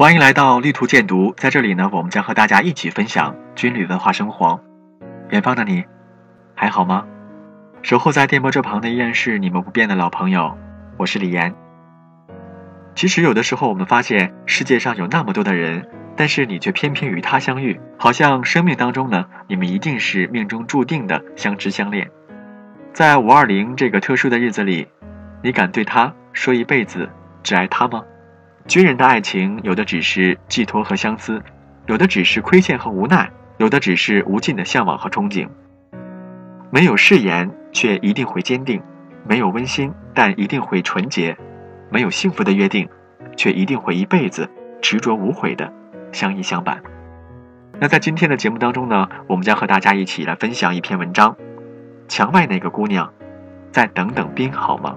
欢迎来到力图鉴读，在这里呢，我们将和大家一起分享军旅文化生活。远方的你，还好吗？守候在电波这旁的依然是你们不变的老朋友，我是李岩。其实有的时候，我们发现世界上有那么多的人，但是你却偏偏与他相遇，好像生命当中呢，你们一定是命中注定的相知相恋。在五二零这个特殊的日子里，你敢对他说一辈子只爱他吗？军人的爱情，有的只是寄托和相思，有的只是亏欠和无奈，有的只是无尽的向往和憧憬。没有誓言，却一定会坚定；没有温馨，但一定会纯洁；没有幸福的约定，却一定会一辈子执着无悔的相依相伴。那在今天的节目当中呢，我们将和大家一起来分享一篇文章：墙外那个姑娘，再等等冰好吗？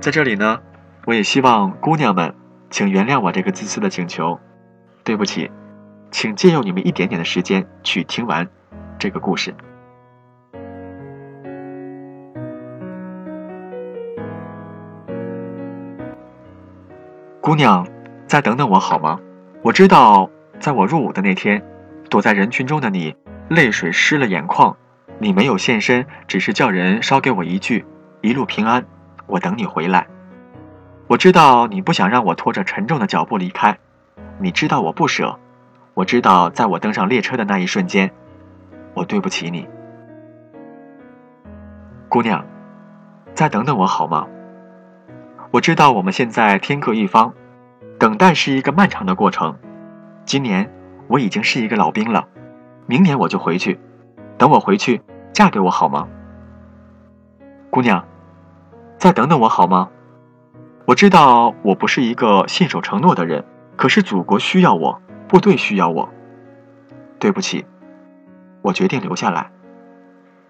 在这里呢，我也希望姑娘们，请原谅我这个自私的请求，对不起。请借用你们一点点的时间去听完这个故事。姑娘，再等等我好吗？我知道，在我入伍的那天，躲在人群中的你，泪水湿了眼眶。你没有现身，只是叫人捎给我一句“一路平安”，我等你回来。我知道你不想让我拖着沉重的脚步离开，你知道我不舍。我知道，在我登上列车的那一瞬间，我对不起你，姑娘，再等等我好吗？我知道我们现在天各一方，等待是一个漫长的过程。今年我已经是一个老兵了，明年我就回去，等我回去，嫁给我好吗？姑娘，再等等我好吗？我知道我不是一个信守承诺的人，可是祖国需要我。部队需要我，对不起，我决定留下来，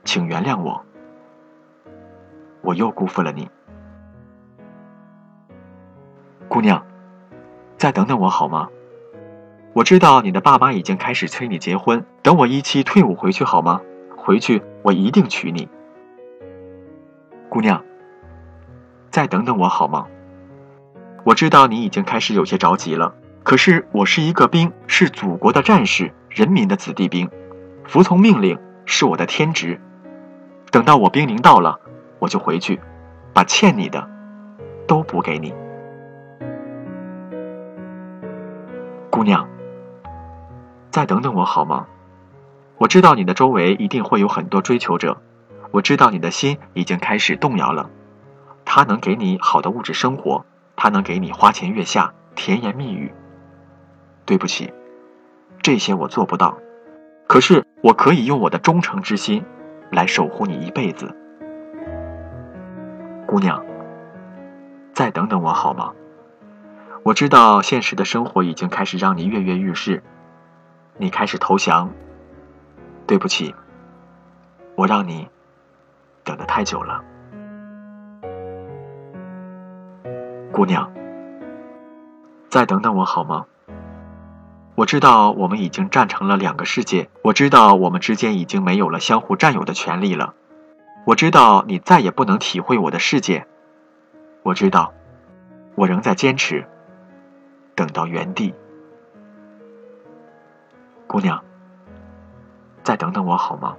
请原谅我，我又辜负了你，姑娘，再等等我好吗？我知道你的爸妈已经开始催你结婚，等我一期退伍回去好吗？回去我一定娶你，姑娘，再等等我好吗？我知道你已经开始有些着急了。可是我是一个兵，是祖国的战士，人民的子弟兵，服从命令是我的天职。等到我兵龄到了，我就回去，把欠你的都补给你。姑娘，再等等我好吗？我知道你的周围一定会有很多追求者，我知道你的心已经开始动摇了。他能给你好的物质生活，他能给你花前月下、甜言蜜语。对不起，这些我做不到，可是我可以用我的忠诚之心，来守护你一辈子，姑娘。再等等我好吗？我知道现实的生活已经开始让你跃跃欲试，你开始投降。对不起，我让你等得太久了，姑娘。再等等我好吗？我知道我们已经站成了两个世界，我知道我们之间已经没有了相互占有的权利了，我知道你再也不能体会我的世界，我知道，我仍在坚持，等到原地，姑娘，再等等我好吗？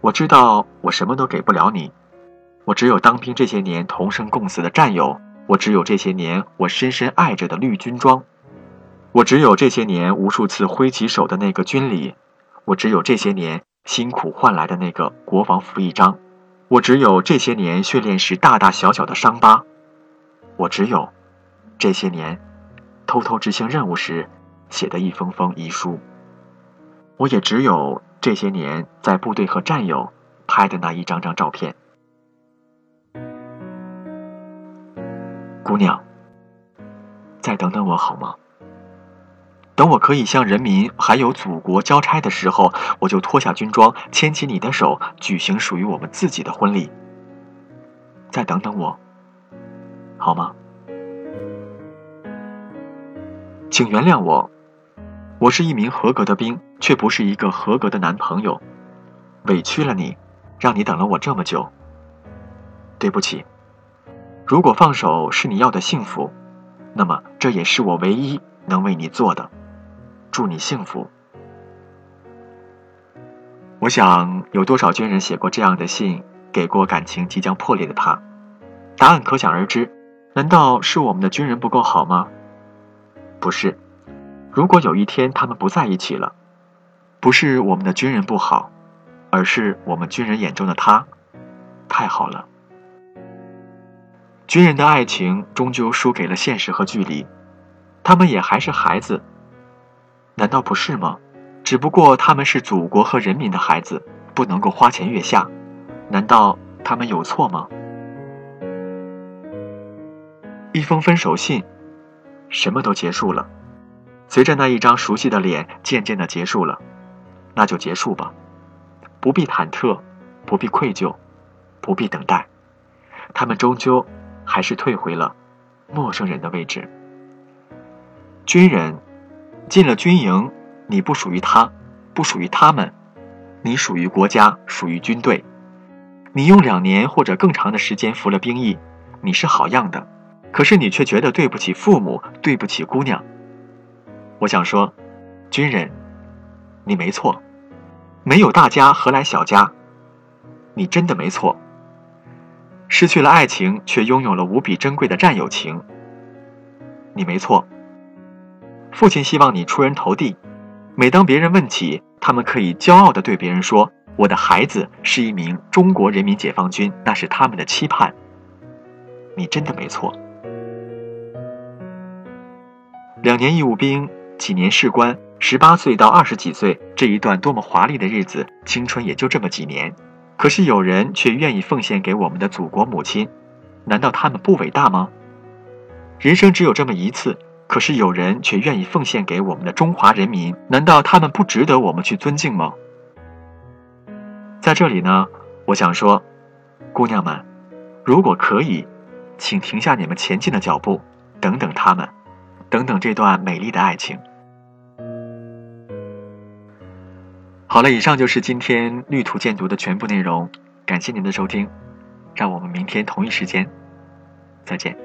我知道我什么都给不了你，我只有当兵这些年同生共死的战友，我只有这些年我深深爱着的绿军装。我只有这些年无数次挥起手的那个军礼，我只有这些年辛苦换来的那个国防服役章，我只有这些年训练时大大小小的伤疤，我只有这些年偷偷执行任务时写的一封封遗书，我也只有这些年在部队和战友拍的那一张张照片。姑娘，再等等我好吗？等我可以向人民还有祖国交差的时候，我就脱下军装，牵起你的手，举行属于我们自己的婚礼。再等等我，好吗？请原谅我，我是一名合格的兵，却不是一个合格的男朋友，委屈了你，让你等了我这么久。对不起，如果放手是你要的幸福，那么这也是我唯一能为你做的。祝你幸福。我想，有多少军人写过这样的信，给过感情即将破裂的他？答案可想而知。难道是我们的军人不够好吗？不是。如果有一天他们不在一起了，不是我们的军人不好，而是我们军人眼中的他太好了。军人的爱情终究输给了现实和距离，他们也还是孩子。难道不是吗？只不过他们是祖国和人民的孩子，不能够花前月下。难道他们有错吗？一封分手信，什么都结束了。随着那一张熟悉的脸渐渐的结束了，那就结束吧，不必忐忑，不必愧疚，不必等待。他们终究还是退回了陌生人的位置。军人进了军营，你不属于他，不属于他们，你属于国家，属于军队。你用两年或者更长的时间服了兵役，你是好样的。可是你却觉得对不起父母，对不起姑娘。我想说，军人，你没错，没有大家何来小家？你真的没错。失去了爱情，却拥有了无比珍贵的战友情。你没错。父亲希望你出人头地，每当别人问起，他们可以骄傲的对别人说：“我的孩子是一名中国人民解放军，那是他们的期盼。”你真的没错。两年义务兵，几年士官，十八岁到二十几岁这一段多么华丽的日子，青春也就这么几年。可是有人却愿意奉献给我们的祖国母亲，难道他们不伟大吗？人生只有这么一次，可是有人却愿意奉献给我们的中华人民，难道他们不值得我们去尊敬吗？在这里呢，我想说，姑娘们，如果可以，请停下你们前进的脚步，等等他们。等等，这段美丽的爱情。好了，以上就是今天绿图鉴读的全部内容，感谢您的收听，让我们明天同一时间再见。